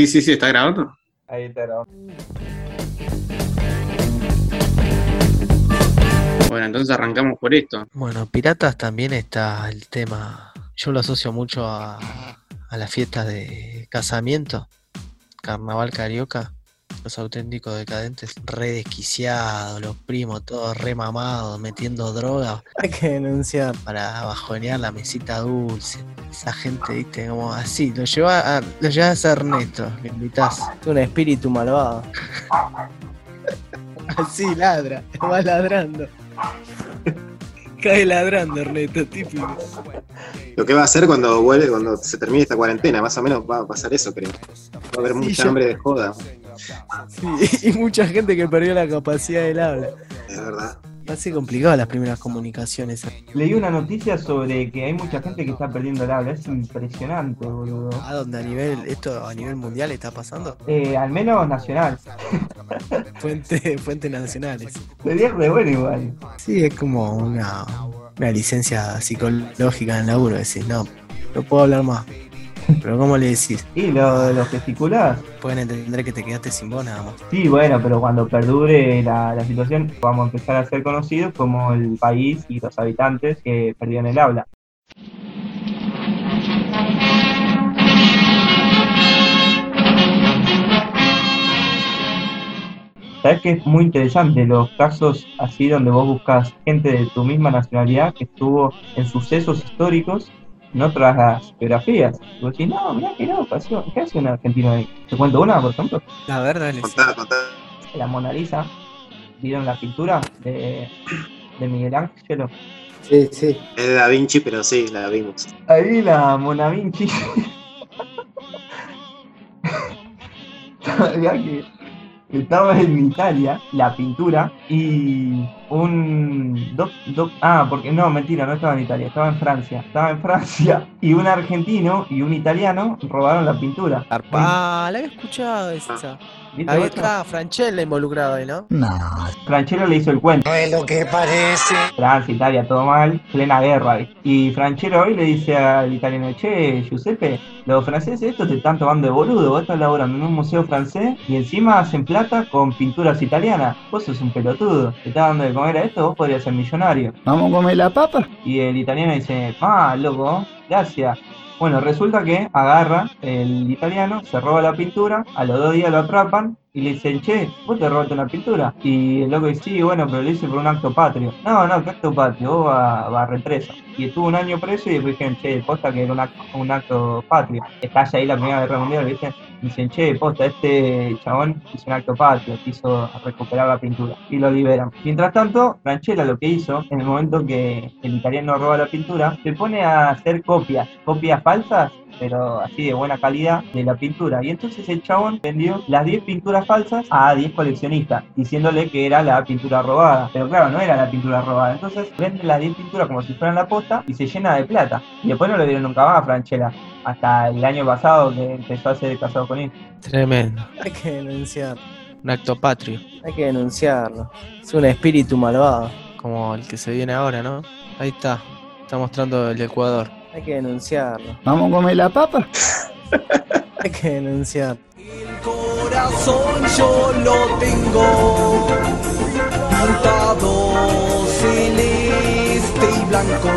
Sí, sí, sí, está grabando. Ahí está grabando. Bueno, entonces arrancamos por esto. Bueno, piratas también está el tema. Yo lo asocio mucho a, a las fiestas de casamiento, carnaval carioca, los auténticos decadentes, re desquiciados, los primos todos re mamados, metiendo droga Hay que denunciar. para bajonear la mesita dulce. Esa gente, viste, como así, lo lleva a, lo llevas a Ernesto, lo invitás. Es un espíritu malvado. Así ladra, va ladrando. Cae ladrando, Ernesto, típico. Lo que va a hacer cuando vuelve, cuando se termine esta cuarentena, más o menos va a pasar eso, creo. Va a haber Sí, mucha yo- hambre de joda, Sí, y mucha gente que perdió la capacidad del habla. es verdad. Hace complicado las primeras comunicaciones. Leí una noticia sobre que hay mucha gente que está perdiendo el habla. Es impresionante, boludo. ¿A dónde a nivel, esto a nivel mundial está pasando? Eh, al menos nacional. Fuente, fuentes nacionales. Sería re bueno igual. Sí, es como una, una licencia psicológica en el laburo, decís, no, no puedo hablar más. Pero ¿cómo le decís? Y lo, lo gesticulás. Pueden entender que te quedaste sin voz nada más. Sí, bueno, pero cuando perdure la, la situación, vamos a empezar a ser conocidos como el país y los habitantes que perdieron el habla. Sabes que es muy interesante los casos así donde vos buscas gente de tu misma nacionalidad que estuvo en sucesos históricos en otras geografías. Y vos decís, no, mirá que no, pasó. ¿qué hace un argentino ahí? Te cuento una, por ejemplo La verdad Contá, contá. la Mona Lisa. ¿Vieron la pintura de, de Miguel Ángel? Sí, sí. Es de Da Vinci, pero sí, la vimos. Ahí la Mona Vinci. Sabía que estaba en Italia la pintura y un doc- doc- ah porque no mentira no estaba en Italia estaba en Francia estaba en Francia y un argentino y un italiano robaron la pintura Ah, la había escuchado esa. ¿Viste Ahí está Franchella involucrado ahí, ¿no? Franchero le hizo el cuento No es lo que parece. Francia, Italia, todo mal, plena guerra. Y Franchero hoy le dice al italiano, che, Giuseppe, los franceses estos te están tomando de boludo, vos estás laburando en un museo francés y encima hacen plata con pinturas italianas. Vos sos un pelotudo, te estás dando de comer a esto, vos podrías ser millonario. Vamos a comer la papa. Y el italiano dice, ah, loco, gracias. Bueno, resulta que agarra el italiano, se roba la pintura, a los dos días lo atrapan y le dicen, che, vos te robaste una pintura. Y el loco dice, sí, bueno, pero lo hice por un acto patrio. No, no, ¿qué acto patrio? Vos vas va a represo. Y estuvo un año preso y después che, posta que era un acto, un acto patrio. Estalla ahí la Primera Guerra Mundial, ¿viste? Dicen, che, posta, este chabón hizo un acto patrio, quiso recuperar la pintura. Y lo liberan. Mientras tanto, Franchella lo que hizo, en el momento que el italiano roba la pintura, se pone a hacer copias, copias falsas, pero así de buena calidad, de la pintura. Y entonces el chabón vendió las 10 pinturas falsas a 10 coleccionistas, diciéndole que era la pintura robada. Pero claro, no era la pintura robada. Entonces vende las 10 pinturas como si fueran la posta y se llena de plata. Y después no le dieron nunca más a Franchella. Hasta el año pasado que empezó a ser casado con él. Tremendo. Hay que denunciar. Un acto patrio, Hay que denunciarlo. Es un espíritu malvado. como el que se viene ahora, ¿no? Ahí está. Está mostrando el Ecuador. Hay que denunciarlo. Vamos a comer la papa. Hay que denunciar. Yo lo tengo montado celeste y blanco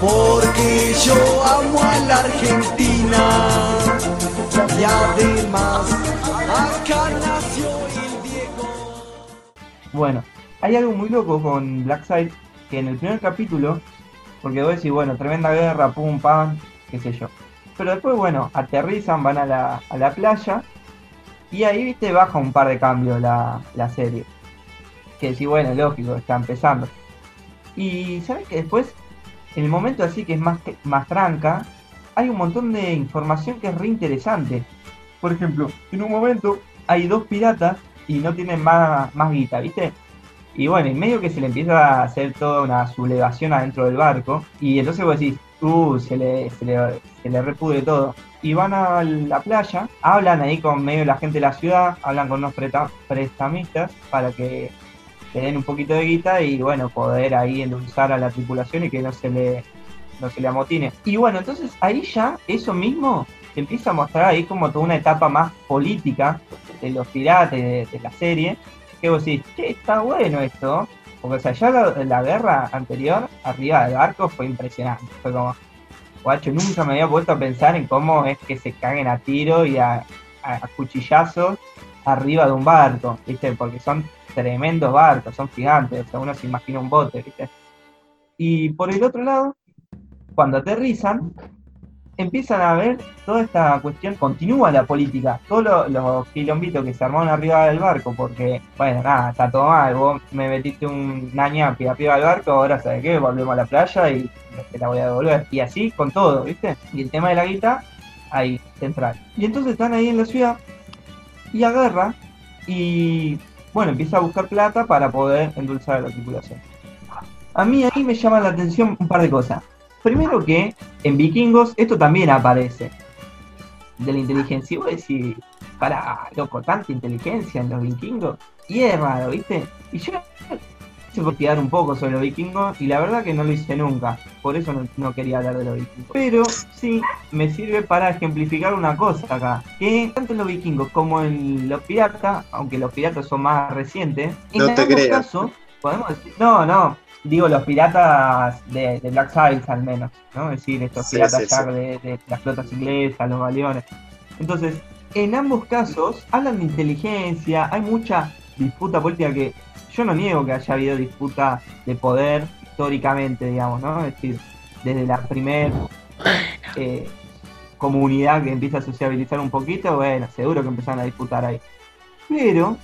porque yo amo a la Argentina y además acá nació el Diego Bueno, hay algo muy loco con Blackside que en el primer capítulo, porque vos decís, bueno, tremenda guerra, pum, pam, qué sé yo. Pero después, bueno, aterrizan, van a la, a la playa y ahí, viste, baja un par de cambios la, la serie. Que sí, bueno, lógico, está empezando. Y sabes que después, en el momento así que es más, más tranca, hay un montón de información que es re interesante. Por ejemplo, en un momento hay dos piratas y no tienen más, más guita, ¿viste? Y bueno, en medio que se le empieza a hacer toda una sublevación adentro del barco, y entonces vos decís, uh, se le, se le, se le repudre todo. Y van a la playa, hablan ahí con medio de la gente de la ciudad, hablan con unos preta- prestamistas para que le den un poquito de guita y bueno, poder ahí endulzar a la tripulación y que no se le, no se le amotine. Y bueno, entonces ahí ya, eso mismo empieza a mostrar ahí como toda una etapa más política de los piratas de, de la serie, que vos decís, che, está bueno esto, porque o sea, ya la, guerra anterior, arriba del barco, fue impresionante, fue como, guacho, nunca me había puesto a pensar en cómo es que se caguen a tiro y a, a- a cuchillazos arriba de un barco, ¿viste? Porque son tremendos barcos, son gigantes, o sea, uno se imagina un bote, ¿viste? Y por el otro lado, cuando aterrizan, empiezan a ver toda esta cuestión, continúa la política, todos los, los quilombitos que se armaron arriba del barco, porque, bueno, nada, está todo mal, vos me metiste un ñañapi arriba del barco, ahora sabes qué, volvemos a la playa y te la voy a devolver. Y así con todo, ¿viste? Y el tema de la guita, ahí, central. Y entonces están ahí en la ciudad y agarra y, bueno, empieza a buscar plata para poder endulzar la tripulación. A mí ahí me llama la atención un par de cosas. Primero que en Vikingos esto también aparece. De la inteligencia. Y vos decís, para, loco, tanta inteligencia en los vikingos. Y es raro, ¿viste? Y yo hice investigar un poco sobre los vikingos y la verdad que no lo hice nunca. Por eso no, no quería hablar de los vikingos. Pero sí me sirve para ejemplificar una cosa acá. Que tanto en los vikingos como en los piratas, aunque los piratas son más recientes, en No te casos, podemos decir, no, no, digo los piratas de, de Black Sails al menos, ¿no? Es decir, estos Sí, piratas sí, ya sí. De, de las flotas inglesas, los galeones. Entonces, en ambos casos hablan de inteligencia, hay mucha disputa política que yo no niego que haya habido disputa de poder históricamente, digamos, ¿no? Es decir, desde la primer eh, comunidad que empieza a sociabilizar un poquito, bueno, seguro que empezaron a disputar ahí. Pero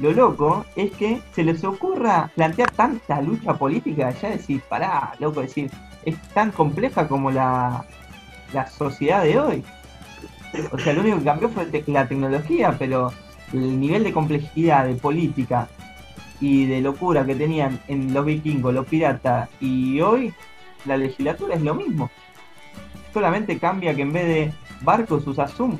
lo loco es que se les ocurra plantear tanta lucha política, ya decir, pará, loco, decir, es tan compleja como la, la sociedad de hoy. O sea, lo único que cambió fue la tecnología, pero el nivel de complejidad de política y de locura que tenían en los vikingos, los piratas y hoy, la legislatura es lo mismo. Solamente cambia que en vez de barcos usa Zoom.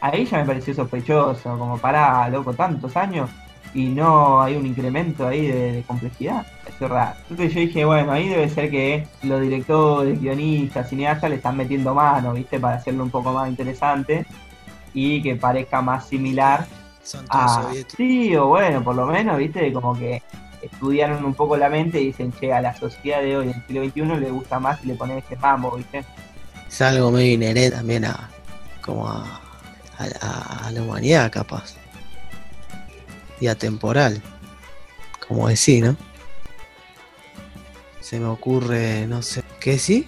Ahí ya me pareció sospechoso, como pará, loco, tantos años y no hay un incremento ahí de, de complejidad. Es raro. Entonces yo dije, bueno, ahí debe ser que los directores, guionistas, cineastas le están metiendo mano, ¿viste? Para hacerlo un poco más interesante y que parezca más similar Son a... soviéticos. Sí, o bueno, por lo menos, ¿viste? Como que estudiaron un poco la mente y dicen, che, a la sociedad de hoy, del siglo XXI, le gusta más si le ponen este mambo, ¿viste? Es algo medio inherente también a como a, a- a- a la humanidad capaz. Y atemporal. Como decir, ¿no? Se me ocurre, no sé. ¿Qué sí?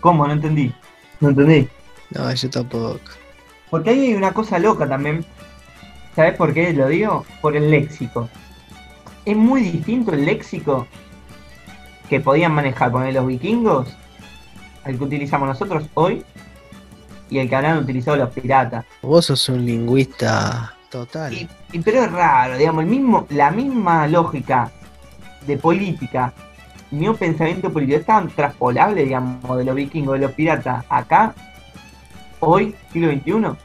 ¿Cómo? No entendí. No entendí. No, yo tampoco. Porque ahí hay una cosa loca también. ¿Sabes por qué lo digo? Por el léxico. Es muy distinto el léxico que podían manejar poner los vikingos al que utilizamos nosotros hoy y el que habrán utilizado los piratas. Vos sos un lingüista total. Y, y- pero es raro, digamos, el mismo, la misma lógica de política, mismo pensamiento político es tan traspolable, digamos, de los vikingos, de los piratas, acá, hoy, siglo XXI.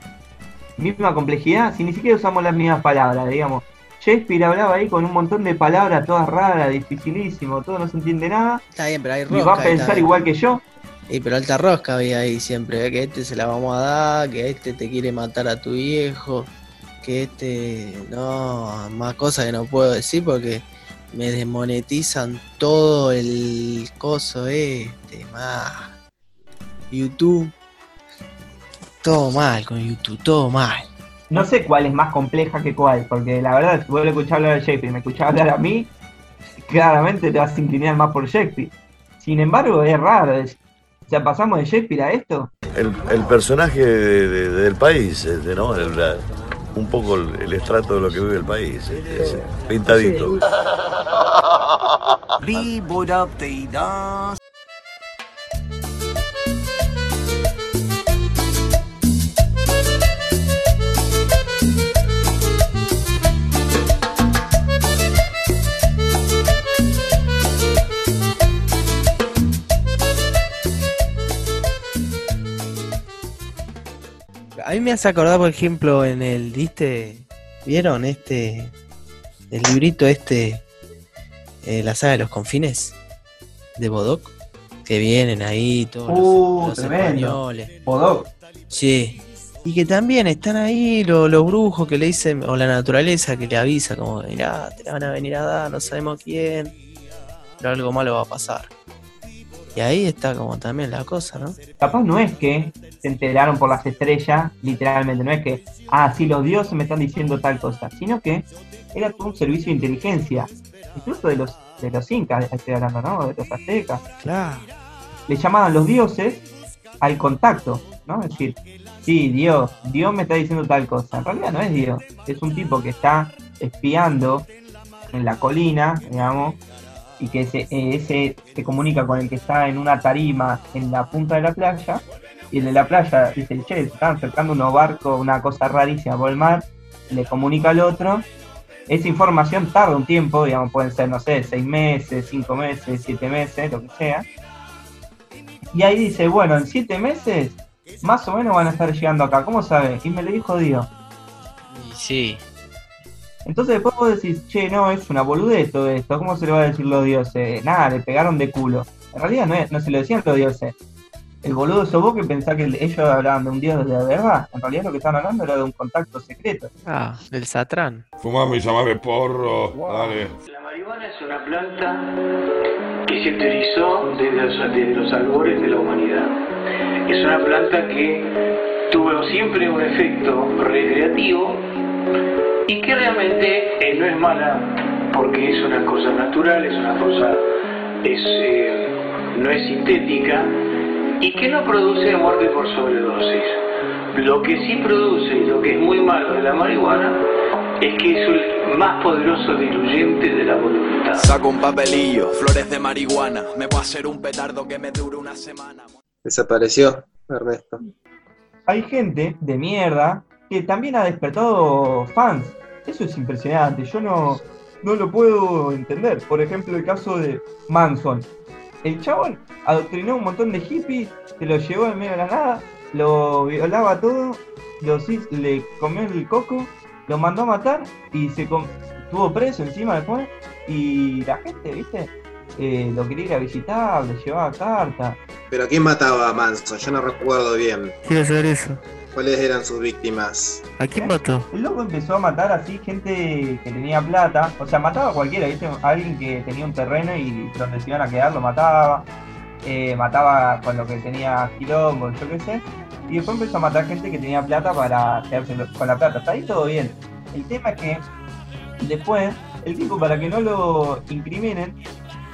Misma complejidad, si ni siquiera usamos las mismas palabras, digamos. Shakespeare hablaba ahí con un montón de palabras todas raras, dificilísimo, todo no se entiende nada, Está bien, pero hay y rosca. va a pensar igual que yo. Y pero alta rosca había ahí siempre, ¿eh? que este se la vamos a dar, que este te quiere matar a tu viejo, que este no, más cosas que no puedo decir porque me desmonetizan todo el coso este, más YouTube, todo mal con YouTube, todo mal. No sé cuál es más compleja que cuál, porque la verdad, si vos le escuchás hablar a Shakespeare y me escuchás hablar a mí, claramente te vas a inclinar más por Shakespeare. Sin embargo, es raro. es- o sea, pasamos de Shakespeare a esto. el, el personaje de- de- del país, este, ¿no? El- la- un poco el, el estrato de lo que vive el país, este, ese, pintadito. Víbora A mí me hace acordar, por ejemplo, en el, ¿viste? ¿Vieron este, el librito este, eh, la saga de los confines de Bodoc? Que vienen ahí todos los- Uh, los, españoles. Podok. Sí. Y que también están ahí lo- los brujos que le dicen, o la naturaleza que le avisa, como, mirá, te la van a venir a dar, no sabemos quién, pero algo malo va a pasar. Y ahí está como también la cosa, ¿no? Capaz no es que se enteraron por las estrellas, literalmente, no es que, ah, sí, los dioses me están diciendo tal cosa, sino que era todo un servicio de inteligencia, incluso de los, de los incas, estoy hablando, ¿no? De los aztecas. Claro. Le llamaban los dioses al contacto, ¿no? Es decir, sí, Dios, Dios me está diciendo tal cosa. En realidad no es Dios, es un tipo que está espiando en la colina, digamos, y que ese, eh, se comunica con el que está en una tarima en la punta de la playa, y el de la playa dice, che, se están acercando unos barcos, una cosa rarísima por el mar, le comunica al otro. Esa información tarda un tiempo, digamos, pueden ser, no sé, seis meses, cinco meses, siete meses, lo que sea. Y ahí dice, bueno, en siete meses más o menos van a estar llegando acá. ¿Cómo sabes? Y me lo dijo Dios. Sí, Entonces después vos decís, che, no, es una boludez todo esto. ¿Cómo se le va a decir los dioses? Nada, le pegaron de culo. En realidad no, es- no se lo decían los dioses. El boludo sos vos que pensás que ellos hablaban de un dios de verdad. En realidad lo que estaban hablando era de un contacto secreto. ah, del Satrán. Fumame y llamame porro. Dale. La marihuana es una planta que se utilizó desde los, desde los albores de la humanidad. Es una planta que tuvo siempre un efecto recreativo y que realmente eh, no es mala porque es una cosa natural, es una cosa, es, eh, no es sintética y que no produce muerte por sobredosis. Lo que sí produce y lo que es muy malo de la marihuana es que es el más poderoso diluyente de la voluntad. Saco un papelillo, flores de marihuana. Me voy a hacer un petardo que me dure una semana. Desapareció Ernesto. Hay gente de mierda que también ha despertado fans. Eso es impresionante. Yo no, no lo puedo entender. Por ejemplo, el caso de Manson. El chabón adoctrinó a un montón de hippies, se lo llevó en medio de la nada, lo violaba todo, los hiz- le comió el coco, lo mandó a matar y se com- estuvo preso encima después. Y la gente, ¿viste? Eh, lo quería ir a visitar, le llevaba cartas. Pero ¿a quién mataba a Manson? Yo no recuerdo bien. Quiero saber eso. ¿Cuáles eran sus víctimas? ¿A quién mató? El loco empezó a matar así gente que tenía plata, o sea, mataba a cualquiera, ¿viste? A alguien que tenía un terreno y donde se iban a quedar lo mataba, eh, mataba con lo que tenía quilombo, yo qué sé, y después empezó a matar gente que tenía plata para quedarse con la plata. Hasta ahí todo bien. El tema es que después, el tipo, para que no lo incriminen,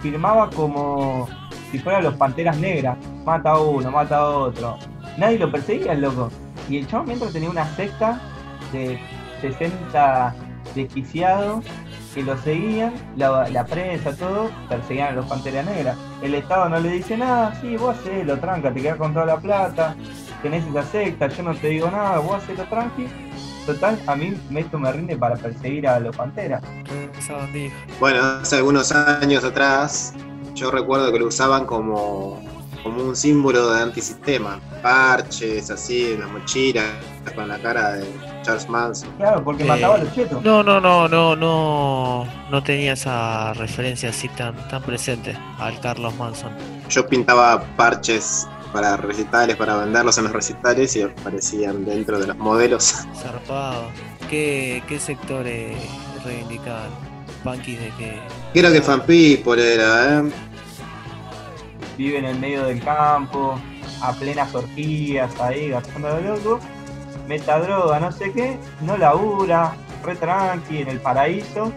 firmaba como si fueran los panteras negras, mata a uno, mata a otro. Nadie lo perseguía, el loco. Y el chabón mientras tenía una secta de 60 desquiciados que lo seguían, la, la prensa, todo, perseguían a los Panteras Negras. El Estado no le dice nada, sí, vos hacelo, tranca, te quedás con toda la plata, tenés esa secta, yo no te digo nada, vos hacelo tranqui. Total, a mí esto me rinde para perseguir a los Panteras. Bueno, hace algunos años atrás, yo recuerdo que lo usaban como, como un símbolo de antisistema. Parches, así, en la mochila, con la cara de Charles Manson. Claro, porque Eh, mataba a los chetos. No, no, no, no, no, no tenía esa referencia así tan, tan presente al Carlos Manson. Yo pintaba parches para recitales, para venderlos en los recitales y aparecían dentro de los modelos. Zarpado. ¿Qué, qué sectores reivindicaban? Punkis de que. Creo que Fan People era, ¿eh? Vive en el medio del campo, a plenas orgías ahí, gastando de loco, meta droga, no sé qué, no labura, re tranqui en el paraíso,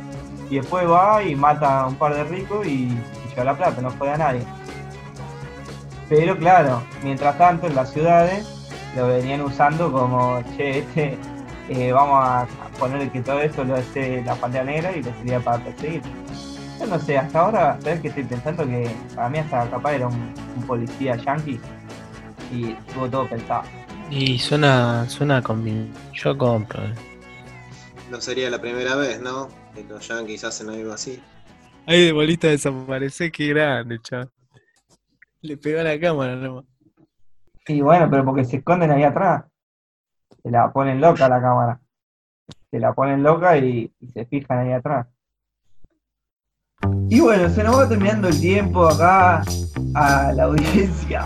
y después va y mata a un par de ricos y, y lleva la plata, no jode a nadie. Pero claro, mientras tanto en las ciudades lo venían usando como, che, este, eh, vamos a poner que todo esto lo hace la pantalla negra y le sería para perseguir. Yo no sé, hasta ahora, ¿sabes que estoy pensando? Que para mí hasta capaz era un, un policía yankee y estuvo todo pensado. Y suena, suena convin... Yo compro. eh. No sería la primera vez, ¿no? Que los yankees hacen algo así. Ahí de bolita desaparece, qué grande, chaval. Le pegó a la cámara nomás. Y bueno, pero porque se esconden ahí atrás. Se la ponen loca la cámara. Se la ponen loca y, y se fijan ahí atrás. Y bueno, se nos va terminando el tiempo acá a la audiencia.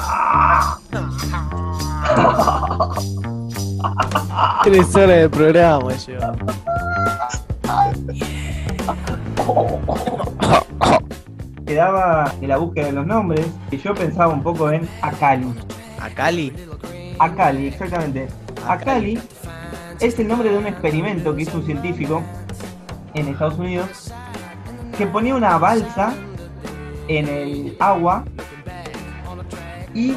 Tres horas de programa lleva. Quedaba en la búsqueda de los nombres y yo pensaba un poco en Akali. ¿A Cali? Akali, exactamente. Akali es el nombre de un experimento que hizo un científico en Estados Unidos que ponía una balsa en el agua y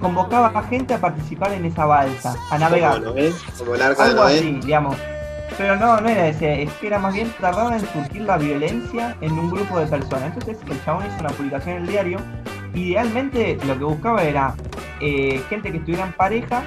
convocaba a gente a participar en esa balsa, a navegar. Como Noé, como el arca de Algo Noé. así, digamos. Pero no, no era ese, es que era más bien tardaba en surgir la violencia en un grupo de personas. Entonces el chabón hizo una publicación en el diario. Idealmente lo que buscaba era eh, gente que estuviera en pareja,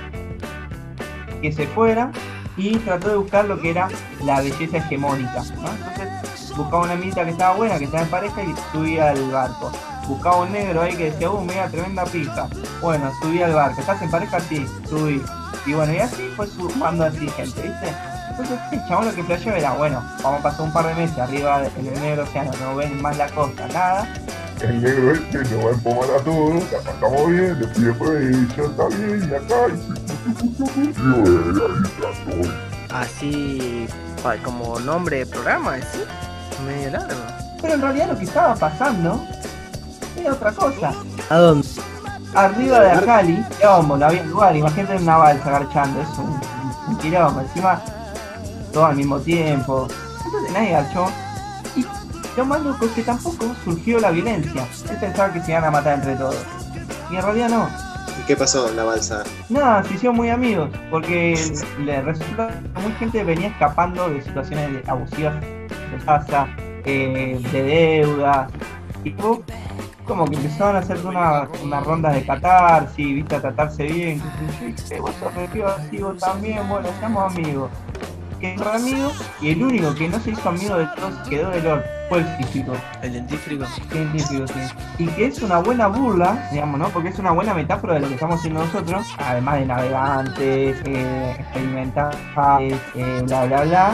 que se fuera y trató de buscar lo que era la belleza hegemónica. ¿no? Entonces buscaba una minita que estaba buena, que estaba en pareja y subía al barco. Buscaba un negro ahí que decía, uh, mira, tremenda pija. Bueno, subí al barco. ¿Estás en pareja? Sí, subí. Y bueno, y así fue sumando así gente, ¿viste? Entonces el chabón lo que flasheó era, bueno, vamos a pasar un par de meses arriba en el negro océano, no ven más la costa, nada. El negro este nos va a empomar a todos, la pasamos bien, después después ya está bien, y acá, y, todo. Así, como nombre de programa, ¿sí? Medio largo. Pero en realidad lo que estaba pasando era otra cosa. ¿A dónde? Arriba de Acali, quilombo, no había lugar, imagínate una balsa garchando, es un, un quilombo, encima todo al mismo tiempo. Entonces nadie garchó. Y lo más loco es que tampoco surgió la violencia. Él pensaba que se iban a matar entre todos. Y en realidad no. ¿Y qué pasó en la balsa? Nada, se hicieron muy amigos, porque le resulta que mucha gente venía escapando de situaciones de- abusivas de casa, eh, de deudas, y luego como que empezaron a hacer una, una ronda de catarsis, viste, a tratarse bien, que sé yo, y, "Eh, vos sos re piola, sí, vos también, bueno, seamos amigos. Amigo, y el único que no se hizo amigo de todos quedó del orto, fue el físico. El. Científico, sí. Y que es una buena burla, digamos, ¿no? Porque es una buena metáfora de lo que estamos haciendo nosotros, además de navegantes, eh, experimentales, eh, bla, bla, bla,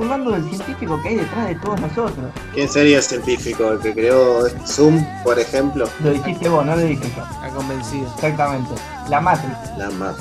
burlando del científico que hay detrás de todos nosotros. ¿Quién sería el científico? ¿El que creó Zoom, por ejemplo? Lo dijiste vos, no lo dije yo. Ha convencido. Exactamente. La Matrix. La ma-